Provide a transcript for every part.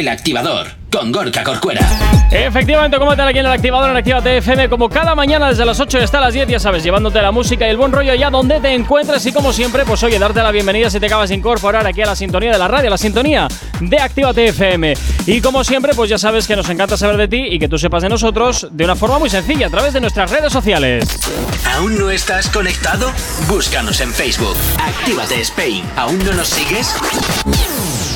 El activador con Gorka Corcuera. Efectivamente, como tal aquí en el activador en Actívate FM, como cada mañana desde las 8 hasta las 10, ya sabes, llevándote la música y el buen rollo allá donde te encuentres. Y como siempre, pues oye, darte la bienvenida si te acabas de incorporar aquí a la sintonía de la radio, la sintonía de Actívate FM. Y como siempre, pues ya sabes que nos encanta saber de ti y que tú sepas de nosotros de una forma muy sencilla, a través de nuestras redes sociales. ¿Aún no estás conectado? Búscanos en Facebook. Actívate Spain. ¿Aún no nos sigues?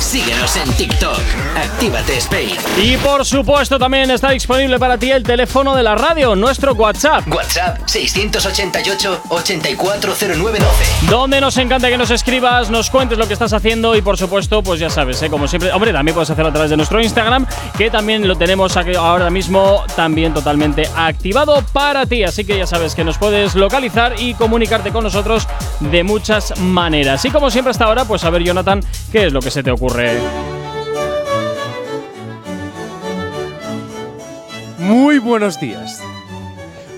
Síguenos en TikTok. Actívate Spain. Y por supuesto también está disponible para ti el teléfono de la radio, nuestro WhatsApp. WhatsApp 688-840912. Donde nos encanta que nos escribas, nos cuentes lo que estás haciendo y por supuesto, pues ya sabes, ¿eh? como siempre, hombre, también puedes hacerlo a través de nuestro Instagram, que también lo tenemos aquí ahora mismo también totalmente activado para ti. Así que ya sabes que nos puedes localizar y comunicarte con nosotros de muchas maneras. Y como siempre hasta ahora, pues a ver, Jonathan, ¿qué es lo que se te ocurre? Muy buenos días.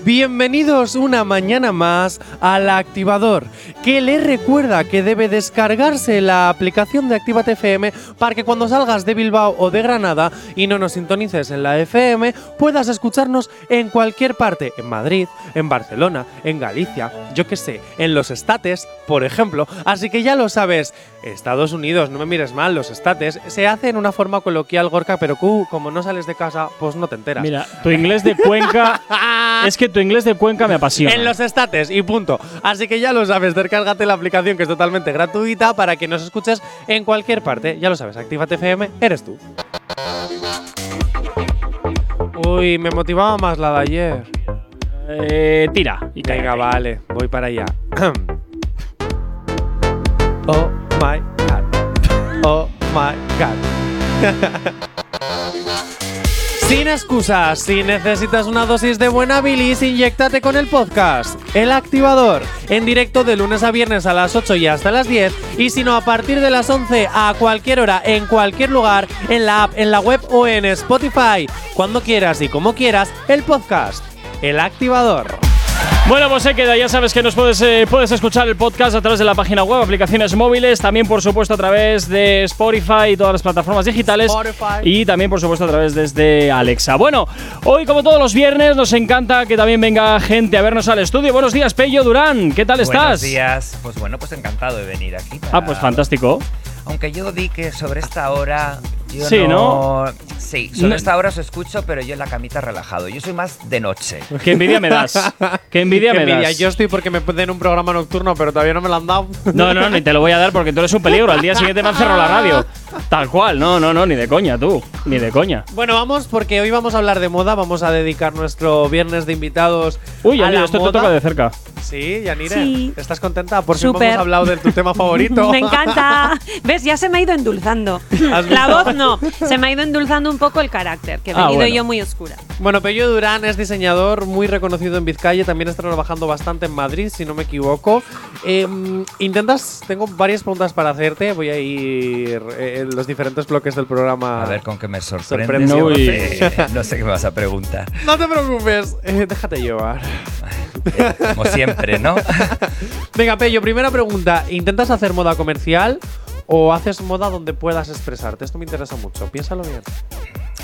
Bienvenidos una mañana más al activador, que le recuerda que debe descargarse la aplicación de Actívate FM para que cuando salgas de Bilbao o de Granada y no nos sintonices en la FM, puedas escucharnos en cualquier parte, en Madrid, en Barcelona, en Galicia, yo que sé, en los estates, por ejemplo. Así que ya lo sabes, Estados Unidos, no me mires mal, los estates se hace en una forma coloquial, Gorka, pero tú, como no sales de casa, pues no te enteras. Mira, tu inglés de Cuenca. es que tu inglés de Cuenca me apasiona. En los estates y punto. Así que ya lo sabes, descárgate la aplicación que es totalmente gratuita para que nos escuches en cualquier parte. Ya lo sabes, Actívate FM, eres tú. Uy, me motivaba más la de ayer. Eh, tira. Y Venga, vale, voy para allá. oh my god. Oh my god. Sin excusas, si necesitas una dosis de buena bilis, inyectate con el podcast El Activador, en directo de lunes a viernes a las 8 y hasta las 10, y si no, a partir de las 11 a cualquier hora, en cualquier lugar, en la app, en la web o en Spotify, cuando quieras y como quieras, el podcast El Activador. Bueno, pues se queda. Ya sabes que nos puedes, eh, puedes escuchar el podcast a través de la página web, aplicaciones móviles, también por supuesto a través de Spotify y todas las plataformas digitales. Spotify. Y también por supuesto a través desde Alexa. Bueno, hoy como todos los viernes nos encanta que también venga gente a vernos al estudio. Buenos días, Pello Durán. ¿Qué tal estás? Buenos días. Pues bueno, pues encantado de venir aquí. para- Ah, pues fantástico. Aunque yo di que sobre esta hora. Yo Sí, no. Sí, No- esta hora os escucho, pero yo en la camita relajado. Yo soy más de noche. Qué envidia me das. Qué envidia Qué me envidia. das. Yo estoy porque me den un programa nocturno, pero todavía no me lo han dado. No, no, ni te lo voy a dar porque tú eres un peligro. Al día siguiente me han cerrado la radio. Tal cual. No, no, no, ni de coña tú. Ni de coña. Bueno, vamos porque hoy vamos a hablar de moda, vamos a dedicar nuestro viernes de invitados Uy, a la esto moda. te toca de cerca. Sí, Yanire, Sí. ¿estás contenta? Por Súper. hemos hablado de tu tema favorito. Me encanta. ¿Ves? Ya se me ha ido endulzando. ¿Has La voz no. Se me ha ido endulzando un poco el carácter, que he Ah, venido bueno. yo muy oscura. Bueno, Pello Durán es diseñador muy reconocido en Vizcaya, también está trabajando bastante en Madrid, si no me equivoco. Eh, intentas, tengo varias preguntas para hacerte, voy a ir eh, en los diferentes bloques del programa. A ver con qué me Sorprende. sorprendes. yo No sé, no sé qué me vas a preguntar. No te preocupes, eh, déjate llevar. Eh, Como siempre, ¿no? Venga, Pello, primera pregunta. ¿Intentas hacer moda comercial o haces moda donde puedas expresarte? Esto me interesa mucho, piénsalo bien.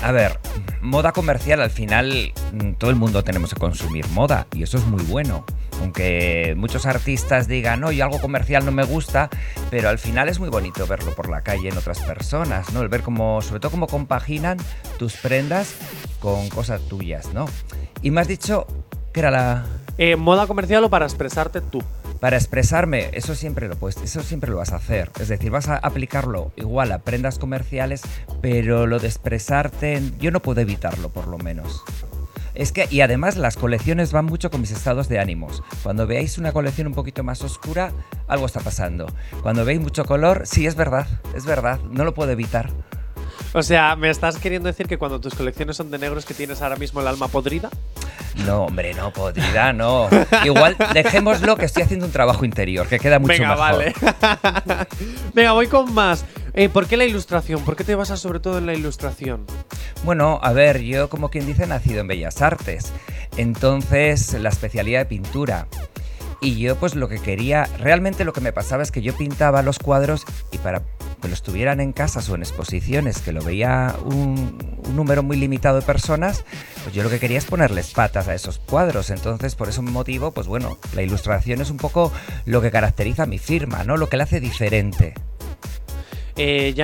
A ver, moda comercial, al final mm, todo el mundo tenemos que consumir moda y eso es muy bueno. Aunque muchos artistas digan, no, y algo comercial no me gusta, pero al final es muy bonito verlo por la calle en otras personas, ¿no? El ver cómo, sobre todo cómo compaginan tus prendas con cosas tuyas, ¿no? Y me has dicho que era la... Eh, ¿Moda comercial o para expresarte tú? Para expresarme, eso siempre lo puedes, eso siempre lo vas a hacer. Es decir, vas a aplicarlo igual a prendas comerciales, pero lo de expresarte, yo no puedo evitarlo, por lo menos. Es que, y además las colecciones van mucho con mis estados de ánimos. Cuando veáis una colección un poquito más oscura, algo está pasando. Cuando veis mucho color, sí, es verdad, es verdad, no lo puedo evitar. O sea, ¿me estás queriendo decir que cuando tus colecciones son de negros que tienes ahora mismo el alma podrida? No, hombre, no, podrida, no. Igual dejémoslo que estoy haciendo un trabajo interior, que queda mucho Venga, mejor. vale. Venga, voy con más. Eh, ¿Por qué la ilustración? ¿Por qué te basas sobre todo en la ilustración? Bueno, a ver, yo como quien dice he nacido en Bellas Artes, entonces la especialidad de pintura. Y yo pues lo que quería, realmente lo que me pasaba es que yo pintaba los cuadros y para que los tuvieran en casas o en exposiciones, que lo veía un, número muy limitado de personas, pues yo lo que quería es ponerles patas a esos cuadros. Entonces por ese motivo, pues bueno, la ilustración es un poco lo que caracteriza a mi firma, ¿no? Lo que la hace diferente. Eh,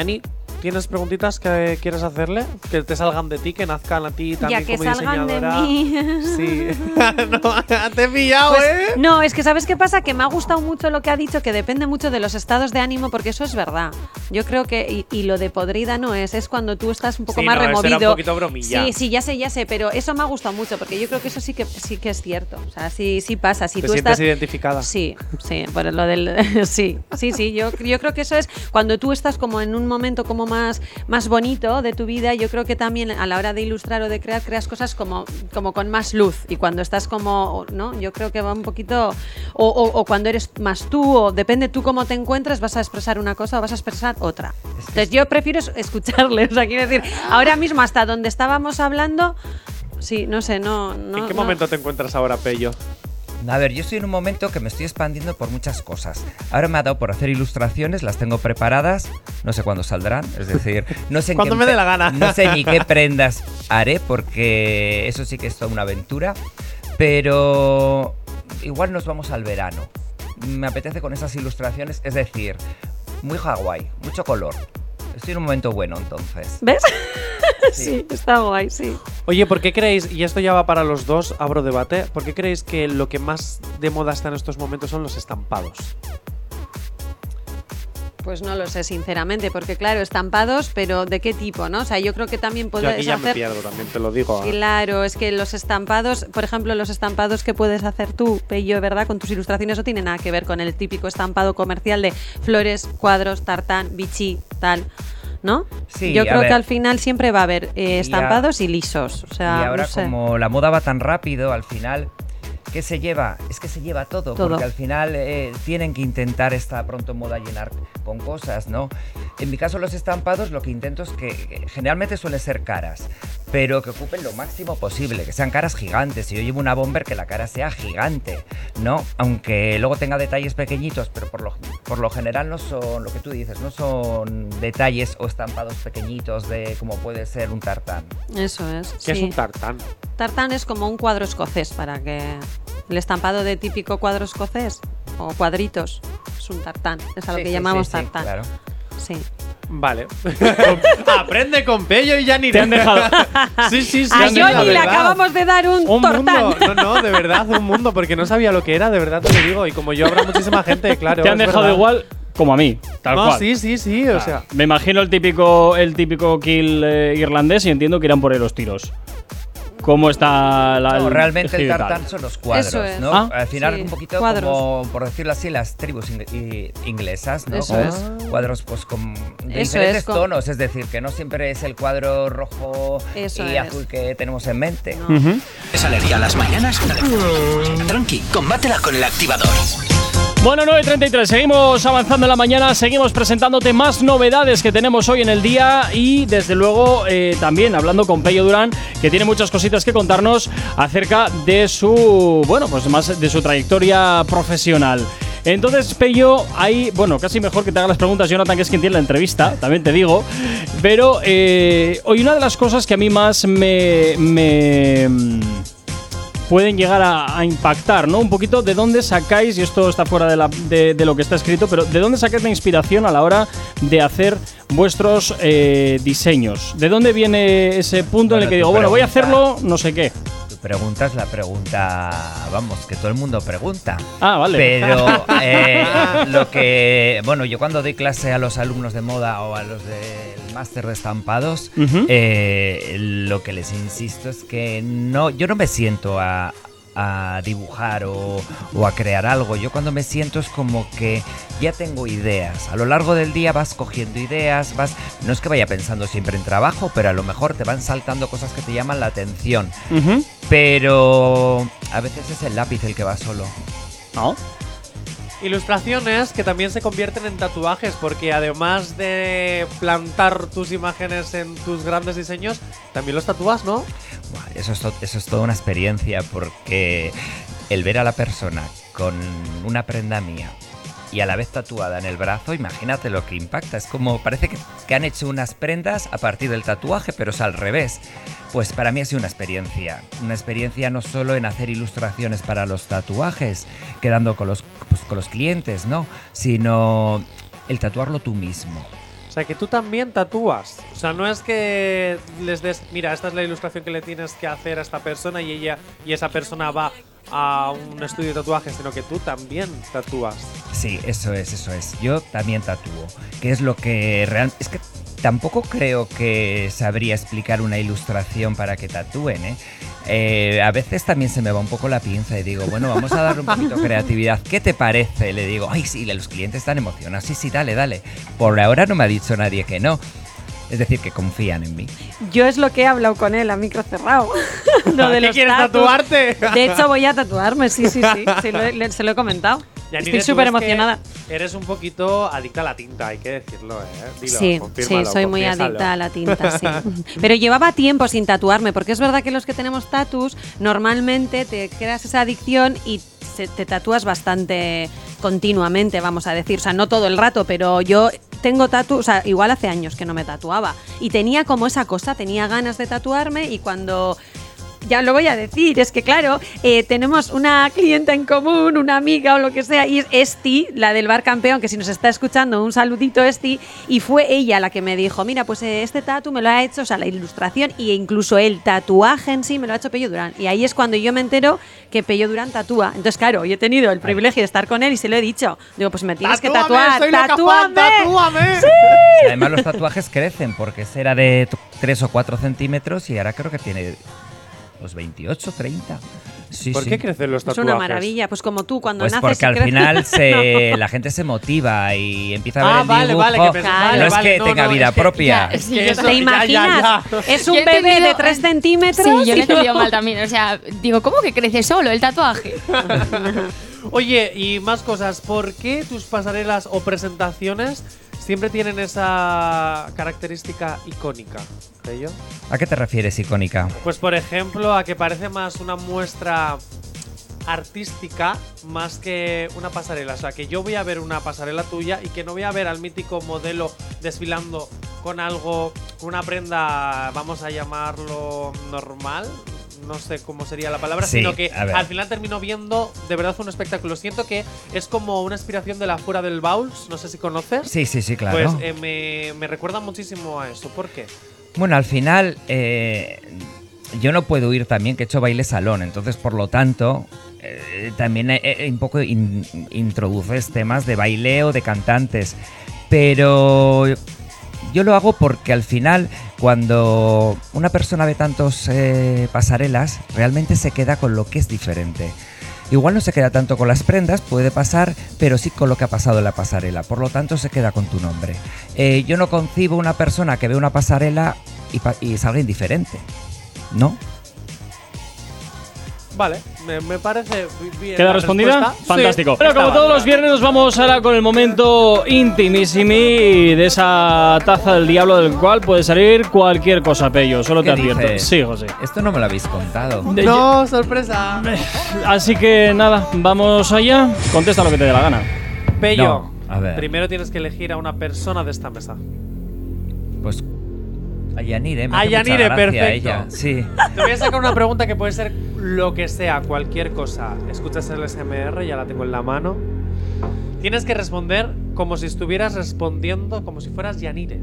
¿tienes preguntitas que quieres hacerle? Que te salgan de ti, que nazcan a ti también Ya que como salgan de diseñadora. mí. Sí. no, te he pillado, Pues, ¿eh? no, es que ¿sabes qué pasa? Que me ha gustado mucho lo que ha dicho, que depende mucho de los estados de ánimo, porque eso es verdad. Yo creo que, y, y lo de podrida no es, es cuando tú estás un poco Sí, más no, eso era removido. un poquito bromilla. Sí, sí, ya sé, ya sé, pero eso me ha gustado mucho, porque yo creo que eso sí que sí que es cierto. O sea, sí, sí pasa. Si ¿Te tú sientes estás. identificada? Sí, sí, por lo del. sí, sí, sí. Yo, yo creo que eso es cuando tú estás como en un momento como más, más bonito de tu vida. Yo creo que también a la hora de ilustrar o de crear, creas cosas como, como con más luz. Y cuando estás como. ¿No? Yo creo que va un poquito. O, o- o cuando eres más tú, o depende tú cómo te encuentres, vas a expresar una cosa o vas a expresar otra. Entonces yo prefiero es- escucharle. O sea, quiero decir, ahora mismo hasta donde estábamos hablando. Sí, no sé, no. no ¿En qué no- momento te encuentras ahora, Pello? A ver, yo estoy en un momento que me estoy expandiendo por muchas cosas. Ahora me ha dado por hacer ilustraciones, las tengo preparadas, no sé cuándo saldrán, es decir, no sé qué me dé la gana. No sé ni qué prendas haré porque eso sí que es toda una aventura, pero igual nos vamos al verano. Me apetece con esas ilustraciones, es decir, muy Hawái, mucho color. Estoy en un momento bueno entonces. ¿Ves? sí, está guay, sí. Oye, ¿por qué creéis, y esto ya va para los dos, abro debate, ¿por qué creéis que lo que más de moda está en estos momentos son los estampados? Pues no lo sé, sinceramente, porque claro, estampados, pero ¿de qué tipo, no? O sea, yo creo que también Yo puedes aquí ya me pierdo, también te lo digo. ¿eh? Claro, es que los estampados, por ejemplo, los estampados que puedes hacer tú, Pello, ¿verdad? Con tus ilustraciones no tiene nada que ver con el típico estampado comercial de flores, cuadros, tartán, bichi, tal. ¿No? Sí, Yo creo ver. que al final siempre va a haber eh, Y a- estampados y, lisos. O sea, y ahora no sé. como la moda va tan rápido, al final, ¿qué se lleva? Es que se lleva todo, Todo. porque al final eh, tienen que intentar esta pronto moda llenar con cosas, ¿no? En mi caso los estampados lo que intento es que generalmente suelen ser caras, pero que ocupen lo máximo posible, que sean caras gigantes. Si yo llevo una bomber, que la cara sea gigante, ¿no? Aunque luego tenga detalles pequeñitos, pero por lo, por lo general no son lo que tú dices, no son detalles o estampados pequeñitos de como puede ser un tartán. Eso es. ¿Qué es un tartán? Tartán es como un cuadro escocés, para que. El estampado de típico cuadro escocés o cuadritos es un tartán. Es a lo Sí, que sí, llamamos sí, sí, tartán. claro. Sí. Vale. Aprende con Pello y ya ni Te han dejado. Sí, sí, sí. A Johnny le acabamos de dar un, Un tortán. mundo. No, no, de verdad, un mundo, porque no sabía lo que era, de verdad te lo digo. Y como yo habrá muchísima gente, claro. Te han dejado verdad. igual como a mí, tal No, cual. sí, sí, sí, o sea. Me imagino el típico, el típico kill eh, irlandés y entiendo que irán por ahí los tiros. ¿Cómo está la, No, realmente el tartán son los cuadros, Eso es. ¿no? Ah. Al final Sí, un poquito cuadros. como, por decirlo así, las tribus ing- inglesas, ¿no? Eso es. Cuadros pues con de Eso diferentes es, con- tonos, es decir, que no siempre es el cuadro rojo Eso y es. azul que tenemos en mente. No. Ujú. ¿Es alergia a las mañanas? Tranqui, combátela con el activador. Bueno, 9.33, seguimos avanzando en la mañana, seguimos presentándote más novedades que tenemos hoy en el día y desde luego eh, también hablando con Pello Durán, que tiene muchas cositas que contarnos acerca de su, bueno, pues más de su trayectoria profesional. Entonces, Pello, ahí, bueno, casi mejor que te haga las preguntas Jonathan, que es quien tiene la entrevista, también te digo. Pero eh, hoy una de las cosas que a mí más me- me pueden llegar a, a impactar, ¿no? Un poquito de dónde sacáis, y esto está fuera de, la- de- de lo que está escrito, pero de dónde sacáis la inspiración a la hora de hacer vuestros eh, diseños. ¿De dónde viene ese punto en el que digo, bueno, voy a hacerlo, no sé qué? Tu pregunta es la pregunta, vamos, que todo el mundo pregunta. Ah, vale. Pero eh, lo que, bueno, yo cuando doy clase a los alumnos de moda o a los del máster de estampados, eh, lo que les insisto es que no, yo no me siento a, a dibujar o, o a crear algo. Yo cuando me siento es como que ya tengo ideas. A lo largo del día vas cogiendo ideas, vas, no es que vaya pensando siempre en trabajo, pero a lo mejor te van saltando cosas que te llaman la atención. Pero a veces es el lápiz el que va solo. No. Ilustraciones que también se convierten en tatuajes, porque además de plantar tus imágenes en tus grandes diseños, también los tatúas, ¿no? Eso es, eso es toda una experiencia porque el ver a la persona con una prenda mía y a la vez tatuada en el brazo, imagínate lo que impacta. Es como, parece que, han hecho unas prendas a partir del tatuaje, pero es al revés. Pues para mí ha sido una experiencia. Una experiencia no solo en hacer ilustraciones para los tatuajes, quedando con los, pues, con los clientes, ¿no? Sino el tatuarlo tú mismo. O sea, que tú también tatúas. O sea, no es que les des, mira, esta es la ilustración que le tienes que hacer a esta persona y ella y esa persona va a un estudio de tatuajes, sino que tú también tatúas. Sí, eso es, eso es. Yo también tatúo. Que es lo que real... Es que tampoco creo que sabría explicar una ilustración para que tatúen, ¿eh? Eh, a veces también se me va un poco la pinza y digo, bueno, vamos a darle un poquito de creatividad. ¿Qué te parece? Le digo, ay, sí, los clientes están emocionados. Sí, sí, dale, dale. Por ahora no me ha dicho nadie que no. Es decir, que confían en mí. Yo es lo que he hablado con él a micro cerrado. lo de ¿Qué los quieres tatuarte? De hecho, voy a tatuarme, sí, sí, sí. sí, lo he- le- se lo he comentado. Yanire, Estoy súper emocionada. Eres un poquito adicta a la tinta, hay que decirlo, ¿eh? Dilo, sí, sí, soy muy adicta a la tinta, sí. Pero llevaba tiempo sin tatuarme, porque es verdad que los que tenemos tatus, normalmente te creas esa adicción y te tatúas bastante continuamente, vamos a decir. O sea, no todo el rato, pero yo tengo tatu, o sea, igual hace años que no me tatuaba. Y tenía como esa cosa, tenía ganas de tatuarme y cuando ya lo voy a decir, es que claro, eh, tenemos una clienta en común, una amiga o lo que sea, y es Esti, la del bar campeón, que si nos está escuchando, un saludito Esti, y fue ella la que me dijo, mira, pues eh, este tatu me lo ha hecho, o sea, la ilustración e incluso el tatuaje en sí me lo ha hecho Pello Durán. Y ahí es cuando yo me entero que Pello Durán tatúa. Entonces, claro, yo he tenido el privilegio de estar con él y se lo he dicho. Digo, pues me tienes que ¡Tatúame, tatuar, soy loca fan, tatúame. tatúame! Y además los tatuajes crecen porque ese era de 3 o 4 centímetros y ahora creo que tiene los 28, 30. Sí, ¿Por sí. qué crecen los Es tatuajes? una maravilla, pues como tú, cuando Pues naces porque al final se, la gente se motiva y empieza a ver Ah, el vale, dibujo. vale, que pensé- Claro. no es que no, tenga no, vida es que- propia. ya, sí, Que yo eso- ¿Te ya, ya, imaginas? ya. Es un bebé de entendido- 3 centímetros. Sí, yo lo he entendido mal también. O sea, digo, ¿cómo que crece solo el tatuaje? Oye, y más cosas. ¿Por qué tus pasarelas o presentaciones siempre tienen esa característica icónica? ¿Ello? ¿A qué te refieres, icónica? Pues por ejemplo, a que parece más una muestra artística más que una pasarela. O sea, que yo voy a ver una pasarela tuya y que no voy a ver al mítico modelo desfilando con algo, con una prenda, vamos a llamarlo normal. No sé cómo sería la palabra, Sí, sino que al final termino viendo de verdad un espectáculo. Siento que es como una inspiración de la Fuera del Bowls, no sé si conoces. Sí, sí, sí, claro. Pues eh, me, me recuerda muchísimo a eso. ¿Por qué? Bueno, al final eh, yo no puedo ir también que he hecho baile salón, entonces por lo tanto eh, también un poco in- introduces temas de baileo, de cantantes, pero yo lo hago porque al final cuando una persona ve tantos eh, pasarelas, realmente se queda con lo que es diferente. Igual no se queda tanto con las prendas, puede pasar, pero sí con lo que ha pasado en la pasarela. Por lo tanto, se queda con tu nombre. Eh, yo no concibo una persona que ve una pasarela y, pa- y salga indiferente. ¿No? Vale, me, me parece bien. ¿Queda respondida? respuesta. Fantástico. Sí, Bueno, como todos los viernes nos vamos ahora con el momento intimissimi de esa taza del diablo del cual puede salir cualquier cosa, Pello. Solo te ¿Qué advierto. dices? Sí, José. Esto no me lo habéis contado. De- No, sorpresa. Así que nada, vamos allá. Contesta lo que te dé la gana. Pello, No, a ver. primero tienes que elegir a una persona de esta mesa. Pues a Yanire, me A hace mucha Yanire, gracia perfecto. ella. Sí. Te voy a sacar una pregunta que puede ser lo que sea, cualquier cosa. Escuchas el SMR, ya la tengo en la mano. Tienes que responder como si estuvieras respondiendo como si fueras Yanire.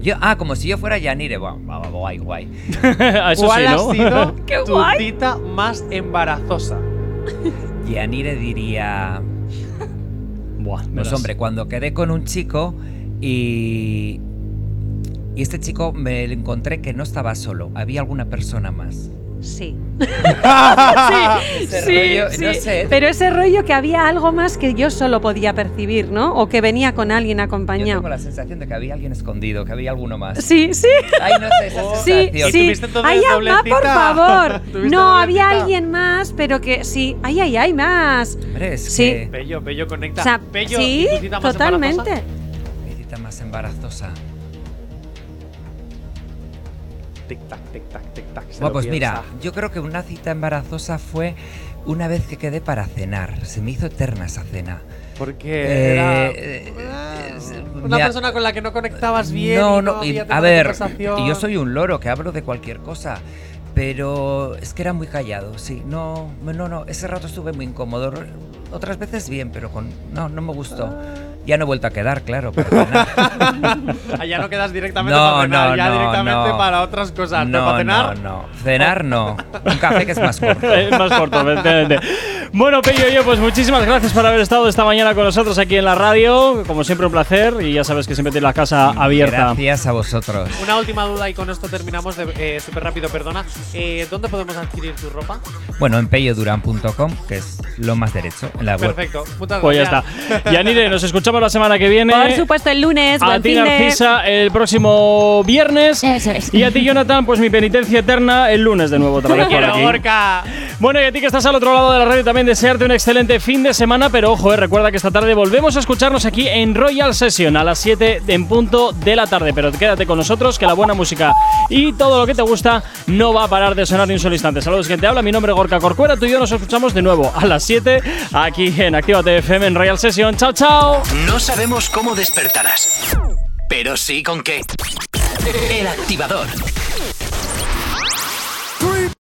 Yo, ah, como si yo fuera Yanire. Guau, guau, guay, guay. Eso ¿Cuál sí, ha ¿no? sido ¡Qué tu guay! cita más embarazosa? Yanire diría. Buah, Pues verás. hombre, cuando quedé con un chico y. Y este chico me lo encontré que no estaba solo, había alguna persona más. Sí. Ese sí, rollo, sí. no sé. Pero ese rollo que había algo más que yo solo podía percibir, ¿no? O que venía con alguien Yo acompañado. tengo la sensación de que había alguien escondido, que había alguno más. Sí, sí. Ay, no sé, esa Sí, sensación. sí. tuviste entonces Ay, Alma, por favor. ¿Tuviste No, había alguien más, pero que sí. Ay, ay, ay, más. Hombre, es Sí. que Bello, bello, conecta. O sea, Bello, sí, ¿y tu cita más totalmente. embarazosa? más embarazosa. Tic tac, tic tac, tic tac. Bueno, pues mira, piensa. yo creo que una cita embarazosa fue una vez que quedé para cenar. Se me hizo eterna esa cena. Porque Eh, era eh, ah, una persona con la que no conectabas bien. No, y no, y- había tema a ver, y yo soy un loro que hablo de cualquier cosa. Pero es que era muy callado, sí. No, no, no. Ese rato estuve muy incómodo. Otras veces bien, pero con. No, no me gustó. Ya no he vuelto a quedar, claro. Ah, ya no quedas directamente No, para cenar, no, ya no, directamente no. para otras cosas. no, para cenar. no, no. Cenar no. Un café que es más corto. Es más corto, efectivamente. Bueno, Pello y yo, pues muchísimas gracias por haber estado esta mañana con nosotros aquí en la radio. Como siempre, un placer. Y ya sabes que siempre tienes la casa abierta. Gracias a vosotros. Una última duda y con esto terminamos eh, súper rápido, perdona. Eh, ¿Dónde podemos adquirir tu ropa? Bueno, en peyoduran.com, que es lo más derecho en la web. Perfecto, muchas Pues ya está. Yanire, nos escuchamos la semana que viene. Por supuesto, el lunes. A ti, de- Narcisa, el próximo viernes. Eso es. Y a ti, Jonathan, pues mi penitencia eterna el lunes de nuevo otra vez por aquí. Bueno, y a ti que estás al otro lado de la radio también desearte un excelente fin de semana, pero ojo, eh, recuerda que esta tarde volvemos a escucharnos aquí en Royal Session a las 7 en punto de la tarde, pero quédate con nosotros que la buena música y todo lo que te gusta no va a parar de sonar ni un solo instante. Saludos, quien te habla, mi nombre es Gorka Corcuera, tú y yo nos escuchamos de nuevo a las 7 aquí en Actívate FM en Royal Session. Chao, chao. No sabemos cómo despertarás, pero sí con qué. El activador.